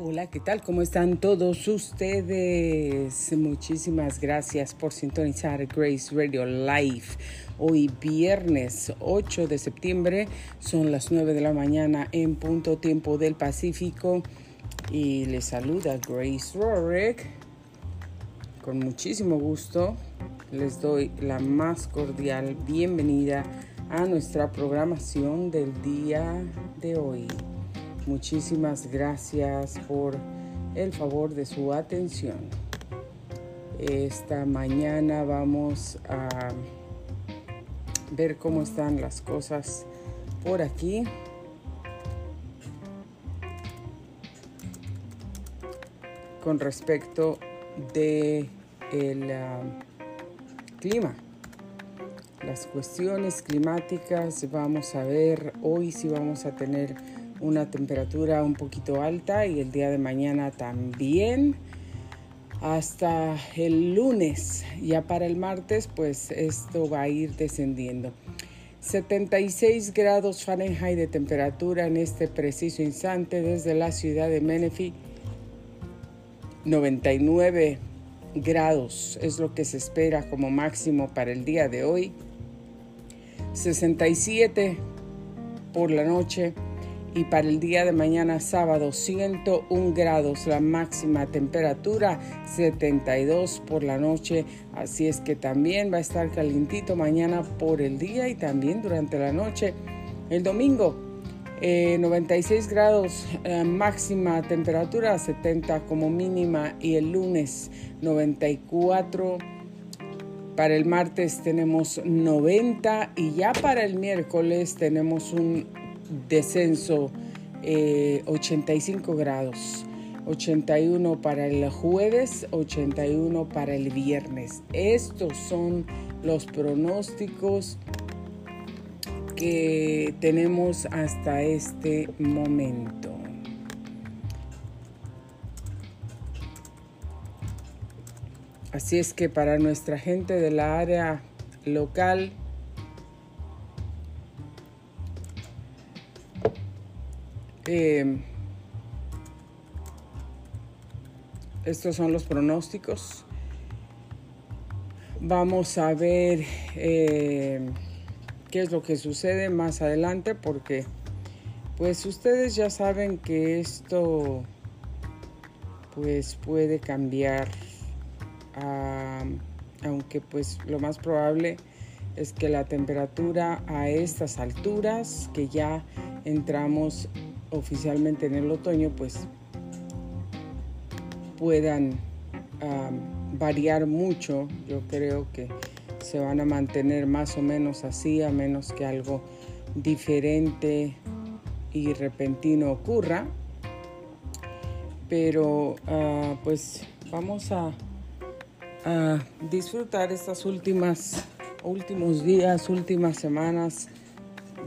Hola, ¿qué tal? ¿Cómo están todos ustedes? Muchísimas gracias por sintonizar Grace Radio Live. Hoy viernes 8 de septiembre, son las 9 de la mañana en punto tiempo del Pacífico y les saluda Grace Rorick. Con muchísimo gusto les doy la más cordial bienvenida a nuestra programación del día de hoy. Muchísimas gracias por el favor de su atención. Esta mañana vamos a ver cómo están las cosas por aquí. Con respecto de el uh, clima las cuestiones climáticas vamos a ver hoy si vamos a tener una temperatura un poquito alta y el día de mañana también hasta el lunes. Ya para el martes pues esto va a ir descendiendo. 76 grados Fahrenheit de temperatura en este preciso instante desde la ciudad de Menifee. 99 grados es lo que se espera como máximo para el día de hoy. 67 por la noche y para el día de mañana sábado 101 grados la máxima temperatura 72 por la noche. Así es que también va a estar calientito mañana por el día y también durante la noche. El domingo 96 eh, grados eh, máxima temperatura 70 como mínima. Y el lunes 94 para el martes tenemos 90 y ya para el miércoles tenemos un descenso 85 eh, grados. 81 para el jueves, 81 para el viernes. Estos son los pronósticos que tenemos hasta este momento. Así es que para nuestra gente de la área local, Eh, estos son los pronósticos. Vamos a ver eh, qué es lo que sucede más adelante porque pues ustedes ya saben que esto pues puede cambiar aunque pues lo más probable es que la temperatura a estas alturas que ya entramos oficialmente en el otoño, pues puedan variar mucho. Yo creo que se van a mantener más o menos así, a menos que algo diferente y repentino ocurra. Pero ah, pues vamos a, a disfrutar estas últimas últimos días, últimas semanas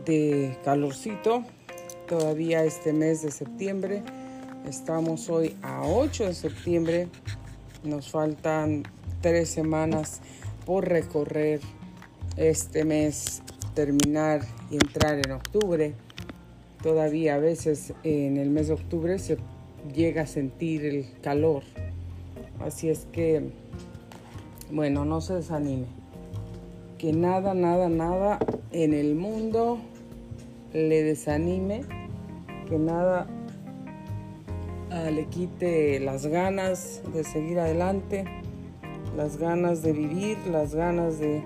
de calorcito todavía este mes de septiembre. Estamos hoy a 8 de septiembre. Nos faltan tres semanas por recorrer este mes, terminar y entrar en octubre. Todavía a veces en el mes de octubre se llega a sentir el calor. Así es que, bueno, no se desanime. Que nada, nada, nada en el mundo le desanime que nada ah, le quite las ganas de seguir adelante, las ganas de vivir, las ganas de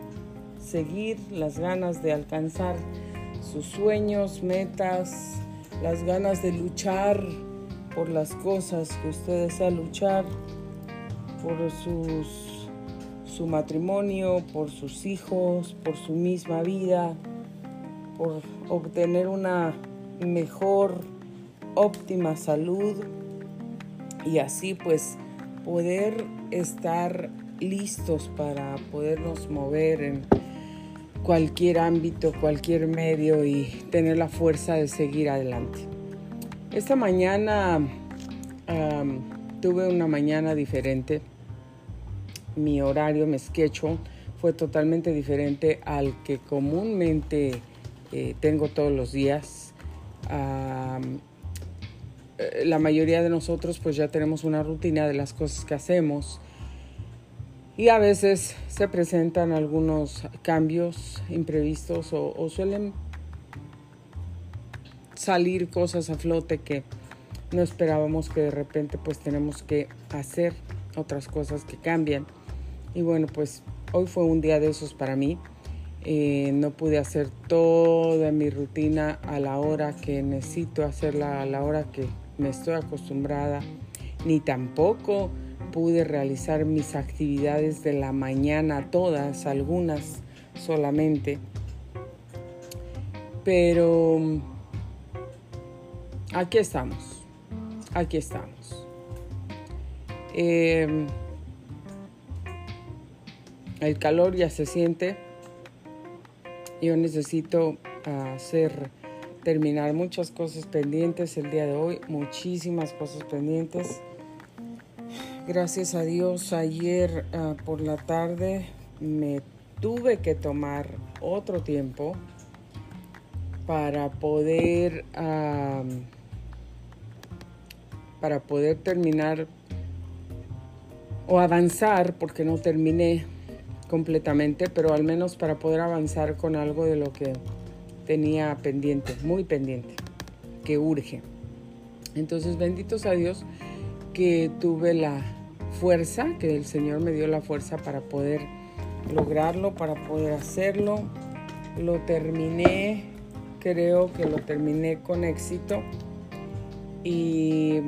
seguir, las ganas de alcanzar sus sueños, metas, las ganas de luchar por las cosas que usted desea luchar, por sus, su matrimonio, por sus hijos, por su misma vida, por obtener una mejor óptima salud y así pues poder estar listos para podernos mover en cualquier ámbito, cualquier medio y tener la fuerza de seguir adelante. Esta mañana tuve una mañana diferente. Mi horario, mi sketch fue totalmente diferente al que comúnmente eh, tengo todos los días la mayoría de nosotros pues ya tenemos una rutina de las cosas que hacemos y a veces se presentan algunos cambios imprevistos o, suelen salir cosas a flote que no esperábamos que de repente pues tenemos que hacer otras cosas que cambian. Y bueno, pues hoy fue un día de esos para mí. Eh, no pude hacer toda mi rutina a la hora que necesito hacerla, a la hora que me estoy acostumbrada, ni tampoco pude realizar mis actividades de la mañana, todas, algunas solamente. Pero aquí estamos, aquí estamos. Em, el calor ya se siente. Yo necesito hacer terminar muchas cosas pendientes el día de hoy, muchísimas cosas pendientes. Gracias a Dios, ayer ah, por la tarde me tuve que tomar otro tiempo para poder para poder terminar o avanzar porque no terminé completamente pero al menos para poder avanzar con algo de lo que tenía pendiente, muy pendiente, que urge. Entonces, benditos a Dios que tuve la fuerza, que el Señor me dio la fuerza para poder lograrlo, para poder hacerlo. Lo terminé, creo que lo terminé con éxito. Y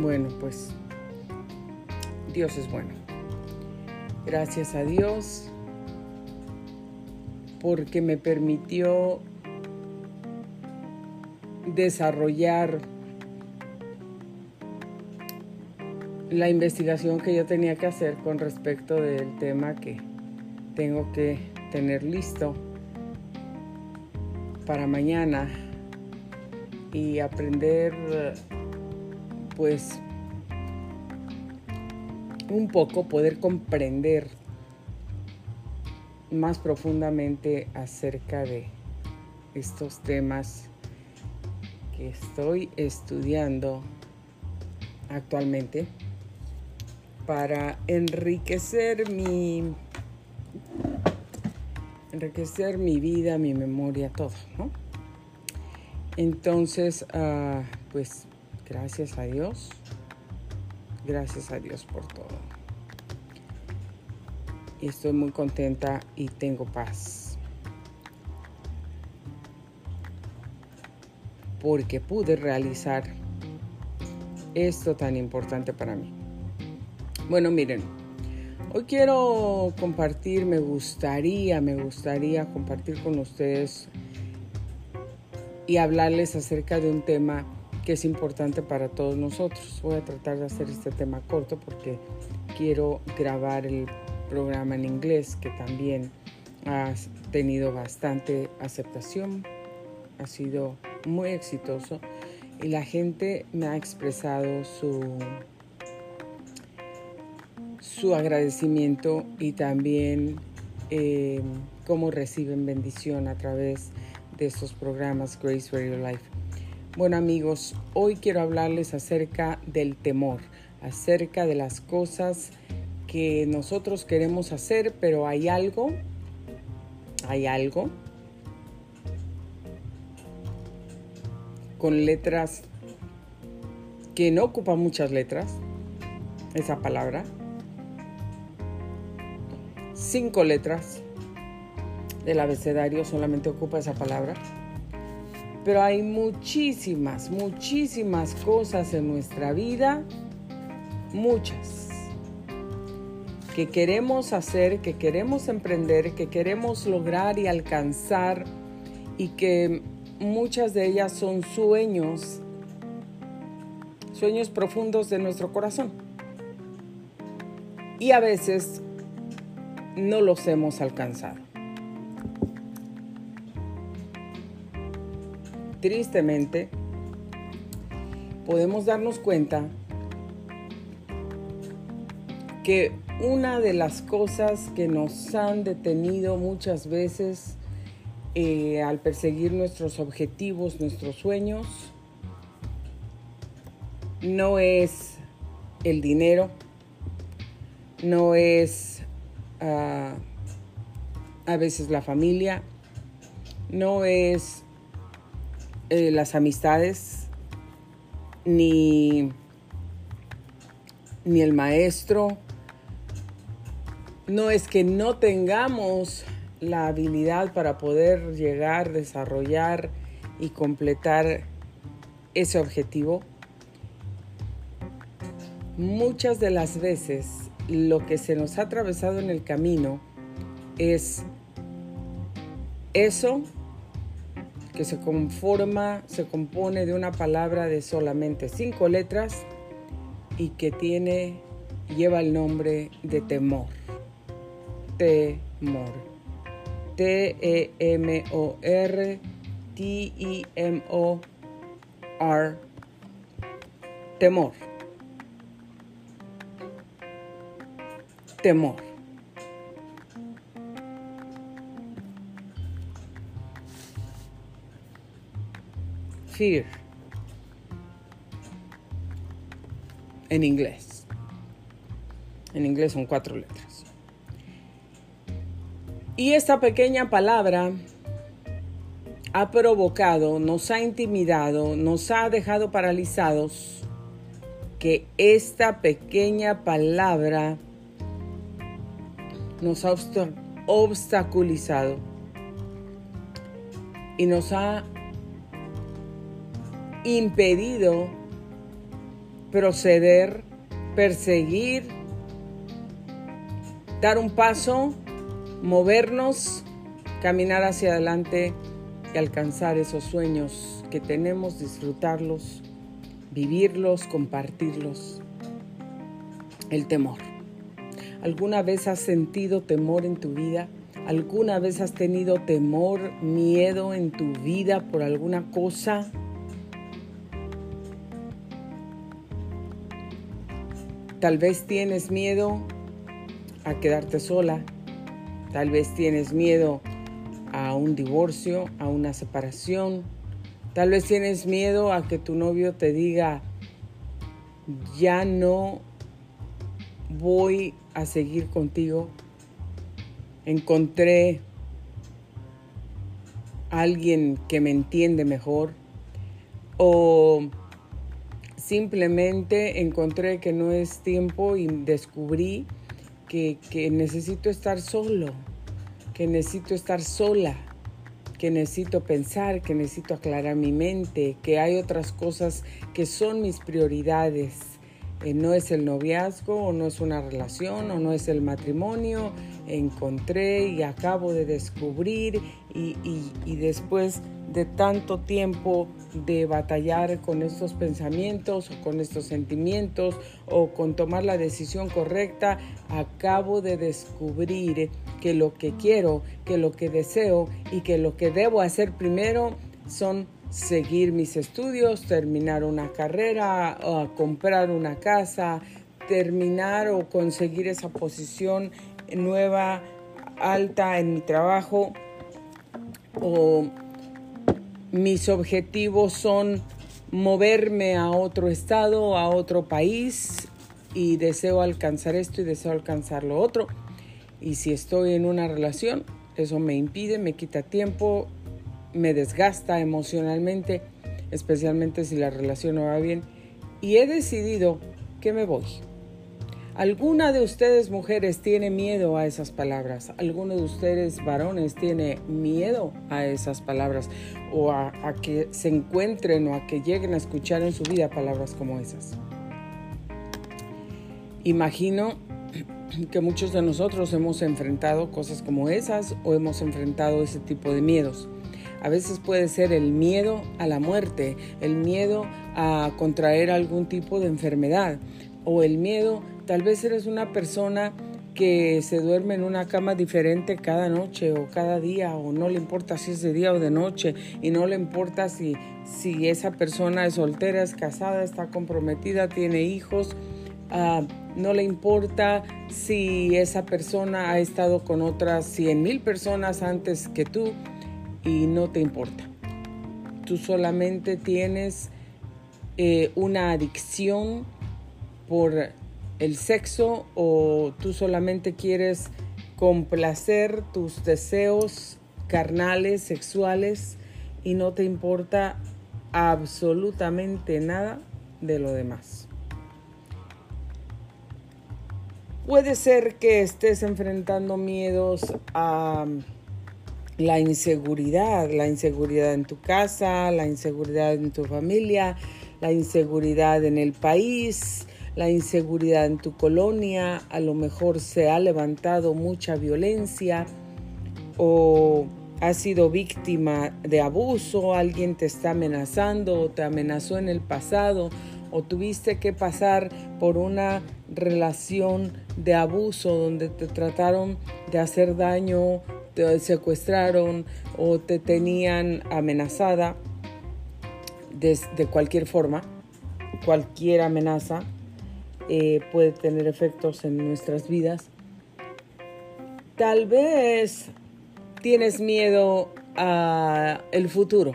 bueno, pues Dios es bueno. Gracias a Dios porque me permitió desarrollar la investigación que yo tenía que hacer con respecto del tema que tengo que tener listo para mañana y aprender pues un poco, poder comprender más profundamente acerca de estos temas que estoy estudiando actualmente para enriquecer mi enriquecer mi vida, mi memoria, todo. Entonces, ah, pues gracias a Dios, gracias a Dios por todo estoy muy contenta y tengo paz. Porque pude realizar esto tan importante para mí. Bueno, miren, hoy quiero compartir, me gustaría, me gustaría compartir con ustedes y hablarles acerca de un tema que es importante para todos nosotros. Voy a tratar de hacer este tema corto porque quiero grabar el programa en inglés que también ha tenido bastante aceptación, ha sido muy exitoso y la gente me ha expresado su, su agradecimiento y también eh, cómo reciben bendición a través de estos programas Grace Radio Life. Bueno amigos, hoy quiero hablarles acerca del temor, acerca de las cosas que nosotros queremos hacer, pero hay algo, hay algo con letras que no ocupa muchas letras, esa palabra. Cinco letras del abecedario solamente ocupa esa palabra. Pero hay muchísimas, muchísimas cosas en nuestra vida, muchas que queremos hacer, que queremos emprender, que queremos lograr y alcanzar y que muchas de ellas son sueños, sueños profundos de nuestro corazón. Y a veces no los hemos alcanzado. Tristemente, podemos darnos cuenta que una de las cosas que nos han detenido muchas veces eh, al perseguir nuestros objetivos, nuestros sueños, no es el dinero, no es ah, a veces la familia, no es eh, las amistades, ni, ni el maestro, no es que no tengamos la habilidad para poder llegar, desarrollar y completar ese objetivo. Muchas de las veces lo que se nos ha atravesado en el camino es eso que se conforma, se compone de una palabra de solamente cinco letras y que tiene, lleva el nombre de temor. Temor. T-E-M-O-R, T-E-M-O-R. Temor. Temor. Fear. En inglés. En inglés son cuatro letras. Y esta pequeña palabra ha provocado, nos ha intimidado, nos ha dejado paralizados, que esta pequeña palabra nos ha obstaculizado y nos ha impedido proceder, perseguir, dar un paso movernos, caminar hacia adelante y alcanzar esos sueños que tenemos, disfrutarlos, vivirlos, compartirlos. El temor. ¿Alguna vez has sentido temor en tu vida? ¿Alguna vez has tenido temor, miedo en tu vida por alguna cosa? Tal vez tienes miedo a quedarte sola, Tal vez tienes miedo a un divorcio, a una separación. Tal vez tienes miedo a que tu novio te diga, ya no voy a seguir contigo. Encontré alguien que me entiende mejor. O simplemente encontré que no es tiempo y descubrí que, necesito estar solo, que necesito estar sola, que necesito pensar, que necesito aclarar mi mente, que hay otras cosas que son mis prioridades. Eh, no es el noviazgo o no es una relación o no es el matrimonio. Encontré y acabo de descubrir y, y después de tanto tiempo de batallar con estos pensamientos o con estos sentimientos o con tomar la decisión correcta, acabo de descubrir que lo que quiero, que lo que deseo y que lo que debo hacer primero son seguir mis estudios, terminar una carrera, o comprar una casa, terminar o conseguir esa posición nueva, alta en mi trabajo o mis objetivos son moverme a otro estado, a otro país y deseo alcanzar esto y deseo alcanzar lo otro. Y si estoy en una relación, eso me impide, me quita tiempo, me desgasta emocionalmente, especialmente si la relación no va bien. Y he decidido que me voy. ¿Alguna de ustedes mujeres tiene miedo a esas palabras? ¿Alguno de ustedes varones tiene miedo a esas palabras? ¿O a, que se encuentren o a que lleguen a escuchar en su vida palabras como esas? Imagino que muchos de nosotros hemos enfrentado cosas como esas o hemos enfrentado ese tipo de miedos. A veces puede ser el miedo a la muerte, el miedo a contraer algún tipo de enfermedad o el miedo Tal vez eres una persona que se duerme en una cama diferente cada noche o cada día o no le importa si es de día o de noche y no le importa si, si esa persona es soltera, es casada, está comprometida, tiene hijos. Ah, no le importa si esa persona ha estado con otras 100 mil personas antes que tú y no te importa. Tú solamente tienes eh, una adicción por el sexo o tú solamente quieres complacer tus deseos carnales, sexuales y no te importa absolutamente nada de lo demás. Puede ser que estés enfrentando miedos a la inseguridad, la inseguridad en tu casa, la inseguridad en tu familia, la inseguridad en el país, la inseguridad en tu colonia, a lo mejor se ha levantado mucha violencia o has sido víctima de abuso, alguien te está amenazando o te amenazó en el pasado o tuviste que pasar por una relación de abuso donde te trataron de hacer daño, te secuestraron o te tenían amenazada de, cualquier forma, cualquier amenaza eh, puede tener efectos en nuestras vidas. Tal vez tienes miedo a el futuro.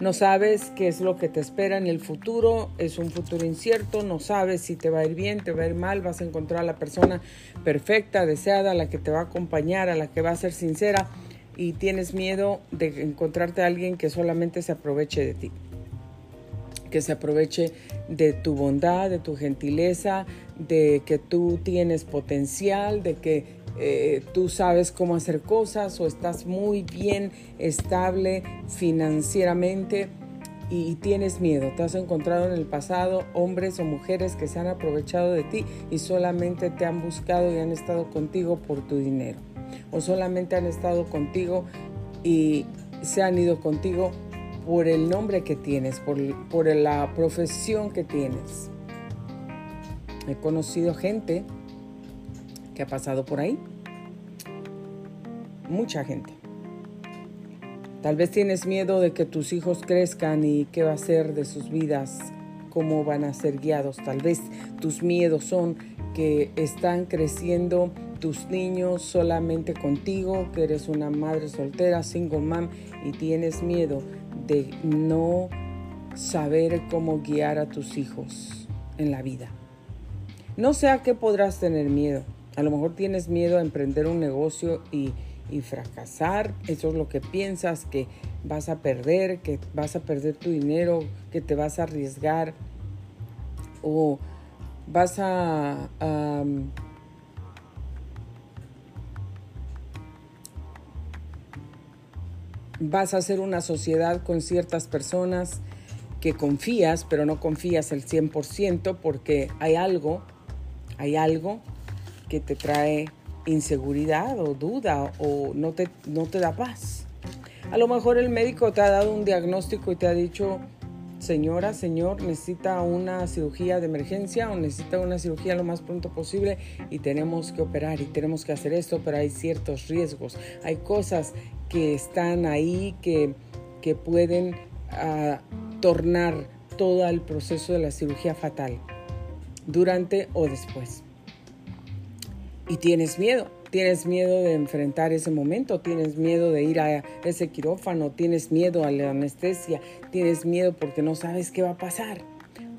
No sabes qué es lo que te espera en el futuro, es un futuro incierto, no sabes si te va a ir bien, te va a ir mal, vas a encontrar a la persona perfecta, deseada, la que te va a acompañar, a la que va a ser sincera y tienes miedo de encontrarte a alguien que solamente se aproveche de ti, que se aproveche de tu bondad, de tu gentileza, de que tú tienes potencial, de que eh, tú sabes cómo hacer cosas o estás muy bien estable financieramente y tienes miedo. Te has encontrado en el pasado hombres o mujeres que se han aprovechado de ti y solamente te han buscado y han estado contigo por tu dinero. O solamente han estado contigo y se han ido contigo por el nombre que tienes, por, por la profesión que tienes. He conocido gente que ha pasado por ahí. Mucha gente. Tal vez tienes miedo de que tus hijos crezcan y qué va a ser de sus vidas, cómo van a ser guiados. Tal vez tus miedos son que están creciendo tus niños solamente contigo, que eres una madre soltera, single mom, y tienes miedo de no saber cómo guiar a tus hijos en la vida. No sé a qué podrás tener miedo. A lo mejor tienes miedo a emprender un negocio y, fracasar. Eso es lo que piensas, que vas a perder, que vas a perder tu dinero, que te vas a arriesgar o vas a, vas a hacer una sociedad con ciertas personas que confías, pero no confías al 100% porque hay algo, hay algo que te trae inseguridad o duda o no te, no te da paz. A lo mejor el médico te ha dado un diagnóstico y te ha dicho, señora, señor, necesita una cirugía de emergencia o necesita una cirugía lo más pronto posible y tenemos que operar y tenemos que hacer esto, pero hay ciertos riesgos. Hay cosas que están ahí que, que pueden ah, tornar todo el proceso de la cirugía fatal durante o después y tienes miedo. Tienes miedo de enfrentar ese momento, tienes miedo de ir a ese quirófano, tienes miedo a la anestesia, tienes miedo porque no sabes qué va a pasar.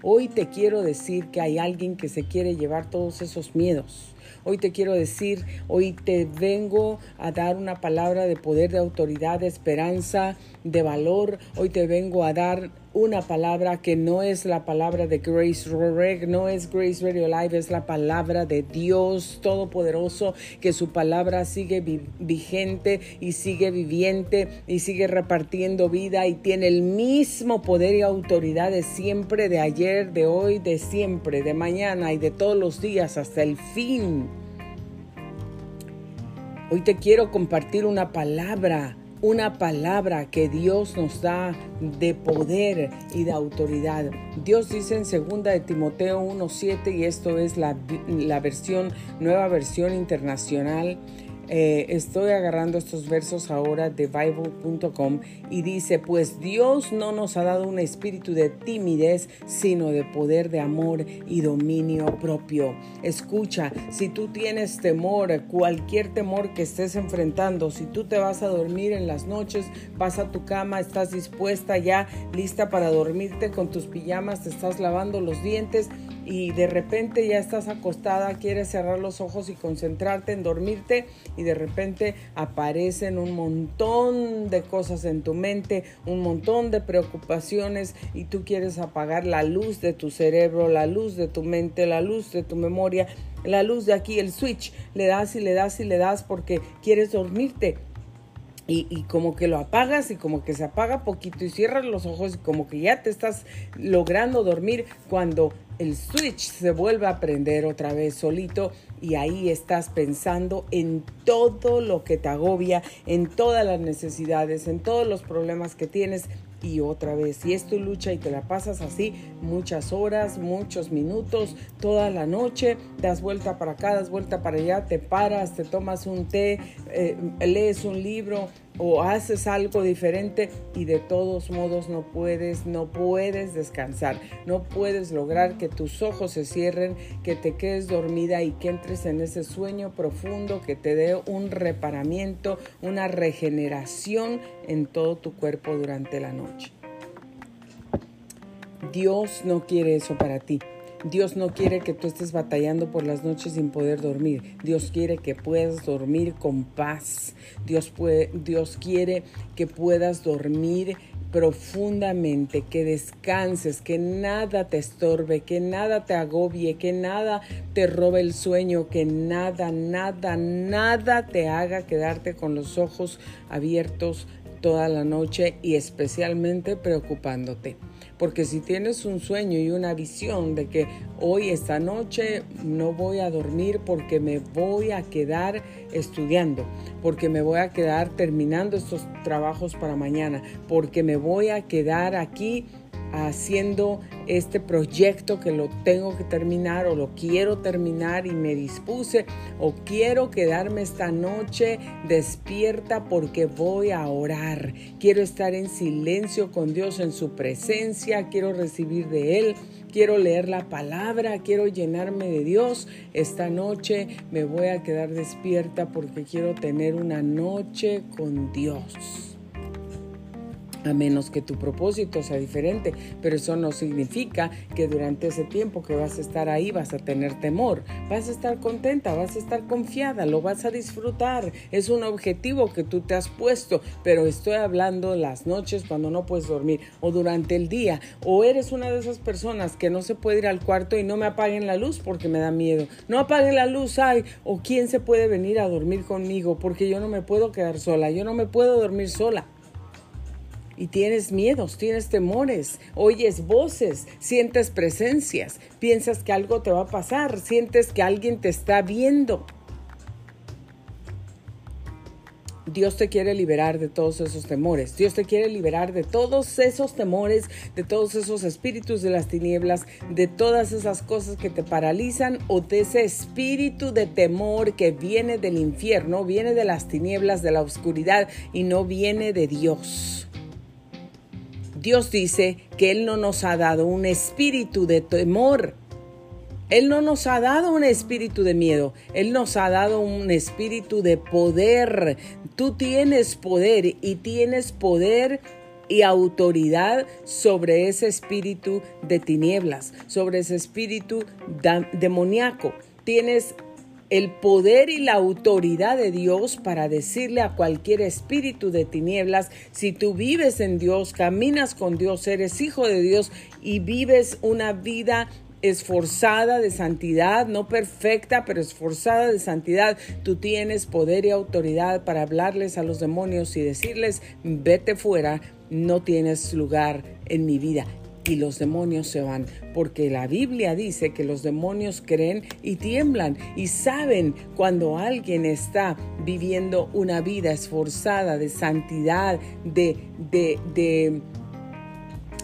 Hoy te quiero decir que hay alguien que se quiere llevar todos esos miedos Hoy te quiero decir, hoy te vengo a dar una palabra de poder, de autoridad, de esperanza, de valor. Hoy te vengo a dar una palabra que no es la palabra de Grace Roreg, no es Grace Radio Live, es la palabra de Dios Todopoderoso, que su palabra sigue vigente y sigue viviente y sigue repartiendo vida y tiene el mismo poder y autoridad de siempre, de ayer, de hoy, de siempre, de mañana y de todos los días hasta el fin. Hoy te quiero compartir una palabra, una palabra que Dios nos da de poder y de autoridad. Dios dice en 2 de Timoteo 1:7 y esto es la, la versión nueva versión internacional. Eh, estoy agarrando estos versos ahora de bible.com y dice, pues Dios no nos ha dado un espíritu de timidez, sino de poder, de amor y dominio propio. Escucha, si tú tienes temor, cualquier temor que estés enfrentando, si tú te vas a dormir en las noches, vas a tu cama, estás dispuesta ya, lista para dormirte con tus pijamas, te estás lavando los dientes, y de repente ya estás acostada, quieres cerrar los ojos y concentrarte en dormirte y de repente aparecen un montón de cosas en tu mente, un montón de preocupaciones y tú quieres apagar la luz de tu cerebro, la luz de tu mente, la luz de tu memoria, la luz de aquí, el switch, le das y le das y le das porque quieres dormirte. Y, como que lo apagas y como que se apaga poquito y cierras los ojos y como que ya te estás logrando dormir cuando el switch se vuelve a prender otra vez solito y ahí estás pensando en todo lo que te agobia, en todas las necesidades, en todos los problemas que tienes y otra vez. Si es tu lucha y te la pasas así muchas horas, muchos minutos, toda la noche, das vuelta para acá, das vuelta para allá, te paras, te tomas un té, eh, lees un libro o haces algo diferente y de todos modos no puedes, no puedes descansar, no puedes lograr que tus ojos se cierren, que te quedes dormida y que entres en ese sueño profundo que te dé un reparamiento, una regeneración en todo tu cuerpo durante la noche. Dios no quiere eso para ti. Dios no quiere que tú estés batallando por las noches sin poder dormir. Dios quiere que puedas dormir con paz. Dios, puede, Dios quiere que puedas dormir profundamente, que descanses, que nada te estorbe, que nada te agobie, que nada te robe el sueño, que nada, nada, nada te haga quedarte con los ojos abiertos toda la noche y especialmente preocupándote. Porque si tienes un sueño y una visión de que hoy, esta noche, no voy a dormir porque me voy a quedar estudiando, porque me voy a quedar terminando estos trabajos para mañana, porque me voy a quedar aquí haciendo este proyecto que lo tengo que terminar o lo quiero terminar y me dispuse o quiero quedarme esta noche despierta porque voy a orar. Quiero estar en silencio con Dios en su presencia, quiero recibir de Él, quiero leer la palabra, quiero llenarme de Dios. Esta noche me voy a quedar despierta porque quiero tener una noche con Dios a menos que tu propósito sea diferente, pero eso no significa que durante ese tiempo que vas a estar ahí vas a tener temor, vas a estar contenta, vas a estar confiada, lo vas a disfrutar, es un objetivo que tú te has puesto, pero estoy hablando las noches cuando no puedes dormir o durante el día, o eres una de esas personas que no se puede ir al cuarto y no me apaguen la luz porque me da miedo, no apaguen la luz, ay, o quién se puede venir a dormir conmigo porque yo no me puedo quedar sola, yo no me puedo dormir sola y tienes miedos, tienes temores, oyes voces, sientes presencias, piensas que algo te va a pasar, sientes que alguien te está viendo. Dios te quiere liberar de todos esos temores. Dios te quiere liberar de todos esos temores, de todos esos espíritus de las tinieblas, de todas esas cosas que te paralizan o de ese espíritu de temor que viene del infierno, viene de las tinieblas, de la oscuridad y no viene de Dios. Dios dice que Él no nos ha dado un espíritu de temor. Él no nos ha dado un espíritu de miedo, Él nos ha dado un espíritu de poder. Tú tienes poder y tienes poder y autoridad sobre ese espíritu de tinieblas, sobre ese espíritu demoníaco. Tienes el poder y la autoridad de Dios para decirle a cualquier espíritu de tinieblas, si tú vives en Dios, caminas con Dios, eres hijo de Dios y vives una vida esforzada de santidad, no perfecta, pero esforzada de santidad, tú tienes poder y autoridad para hablarles a los demonios y decirles, vete fuera, no tienes lugar en mi vida y los demonios se van, porque la Biblia dice que los demonios creen y tiemblan y saben cuando alguien está viviendo una vida esforzada de santidad, de, de, de,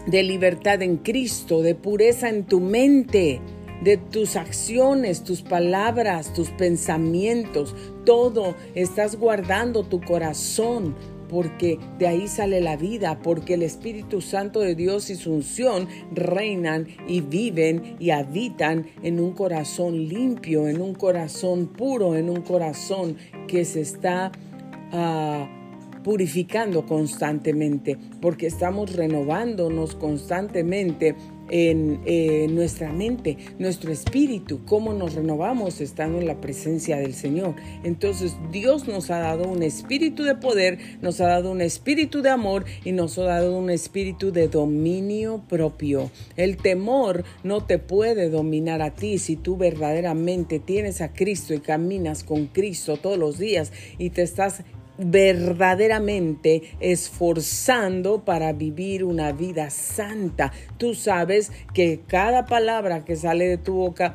de libertad en Cristo, de pureza en tu mente de tus acciones, tus palabras, tus pensamientos, todo. Estás guardando tu corazón porque de ahí sale la vida, porque el Espíritu Santo de Dios y su unción reinan y viven y habitan en un corazón limpio, en un corazón puro, en un corazón que se está... Ah, purificando constantemente, porque estamos renovándonos constantemente en eh, nuestra mente, nuestro espíritu, cómo nos renovamos estando en la presencia del Señor. Entonces Dios nos ha dado un espíritu de poder, nos ha dado un espíritu de amor y nos ha dado un espíritu de dominio propio. El temor no te puede dominar a ti si tú verdaderamente tienes a Cristo y caminas con Cristo todos los días y te estás verdaderamente esforzando para vivir una vida santa. Tú sabes que cada palabra que sale de tu boca,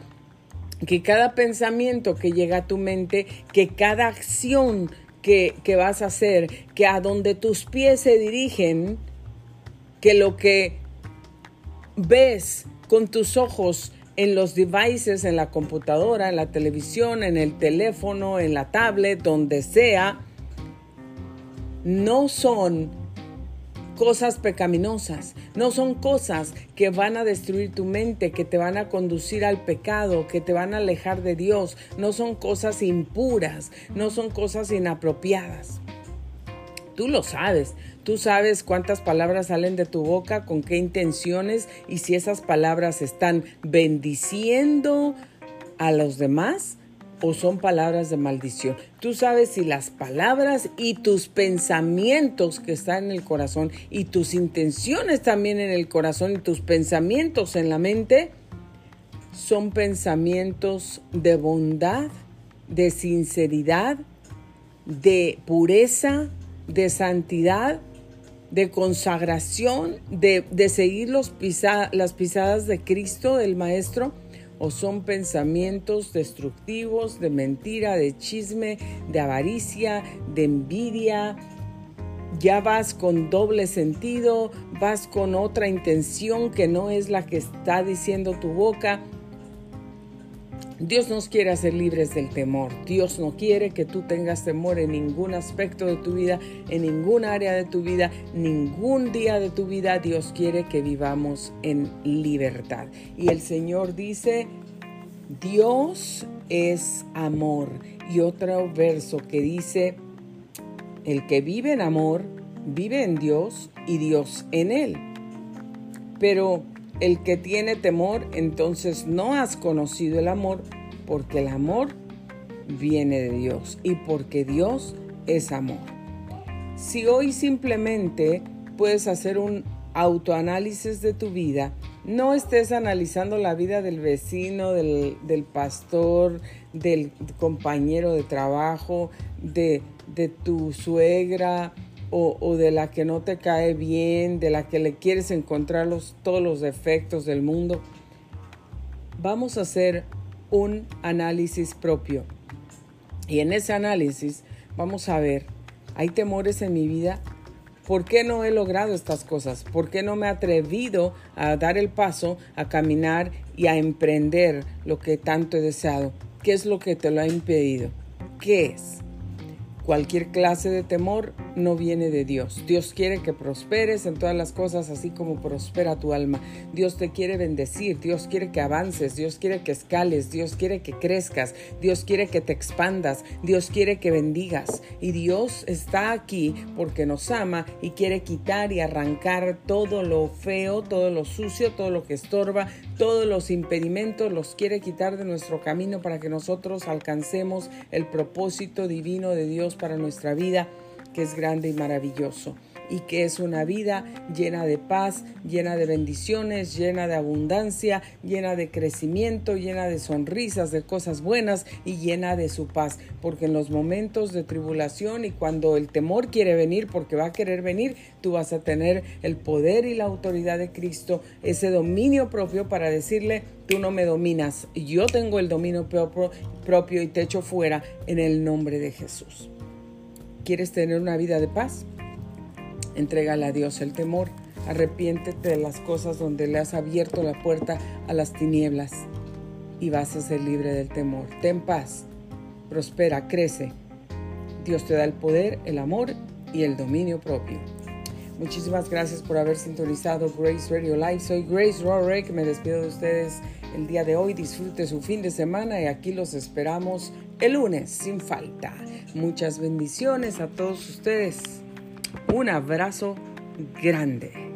que cada pensamiento que llega a tu mente, que cada acción que, que vas a hacer, que a donde tus pies se dirigen, que lo que ves con tus ojos en los devices, en la computadora, en la televisión, en el teléfono, en la tablet, donde sea, no son cosas pecaminosas, no son cosas que van a destruir tu mente, que te van a conducir al pecado, que te van a alejar de Dios, no son cosas impuras, no son cosas inapropiadas. Tú lo sabes, tú sabes cuántas palabras salen de tu boca, con qué intenciones y si esas palabras están bendiciendo a los demás o son palabras de maldición. Tú sabes si las palabras y tus pensamientos que están en el corazón y tus intenciones también en el corazón y tus pensamientos en la mente son pensamientos de bondad, de sinceridad, de pureza, de santidad, de consagración, de, seguir los las pisadas de Cristo, del Maestro o son pensamientos destructivos de mentira, de chisme, de avaricia, de envidia. Ya vas con doble sentido, vas con otra intención que no es la que está diciendo tu boca. Dios nos quiere hacer libres del temor. Dios no quiere que tú tengas temor en ningún aspecto de tu vida, en ningún área de tu vida, ningún día de tu vida. Dios quiere que vivamos en libertad. Y el Señor dice, Dios es amor. Y otro verso que dice, el que vive en amor, vive en Dios y Dios en él. Pero el que tiene temor, entonces no has conocido el amor, porque el amor viene de Dios y porque Dios es amor. Si hoy simplemente puedes hacer un autoanálisis de tu vida, no estés analizando la vida del vecino, del, pastor, del compañero de trabajo, de, tu suegra, o, de la que no te cae bien, de la que le quieres encontrar todos los defectos del mundo. Vamos a hacer un análisis propio. Y en ese análisis vamos a ver, ¿hay temores en mi vida? ¿Por qué no he logrado estas cosas? ¿Por qué no me he atrevido a dar el paso, a caminar y a emprender lo que tanto he deseado? ¿Qué es lo que te lo ha impedido? ¿Qué es? Cualquier clase de temor no viene de Dios. Dios quiere que prosperes en todas las cosas, así como prospera tu alma. Dios te quiere bendecir, Dios quiere que avances, Dios quiere que escales, Dios quiere que crezcas, Dios quiere que te expandas, Dios quiere que bendigas. Y Dios está aquí porque nos ama y quiere quitar y arrancar todo lo feo, todo lo sucio, todo lo que estorba, todos los impedimentos, los quiere quitar de nuestro camino para que nosotros alcancemos el propósito divino de Dios para nuestra vida, que es grande y maravilloso y que es una vida llena de paz, llena de bendiciones, llena de abundancia, llena de crecimiento, llena de sonrisas, de cosas buenas y llena de su paz. Porque en los momentos de tribulación y cuando el temor quiere venir, porque va a querer venir, tú vas a tener el poder y la autoridad de Cristo, ese dominio propio para decirle, tú no me dominas, yo tengo el dominio propio y te echo fuera en el nombre de Jesús. ¿Quieres tener una vida de paz? Entrégale a Dios el temor. Arrepiéntete de las cosas donde le has abierto la puerta a las tinieblas. y vas a ser libre del temor. Ten paz, prospera, crece. Dios te da el poder, el amor y el dominio propio. Muchísimas gracias por haber sintonizado Grace Radio Live. Soy Grace Rorick. Me despido de ustedes el día de hoy. Disfrute su fin de semana y aquí los esperamos el lunes sin falta. Muchas bendiciones a todos ustedes. Un abrazo grande.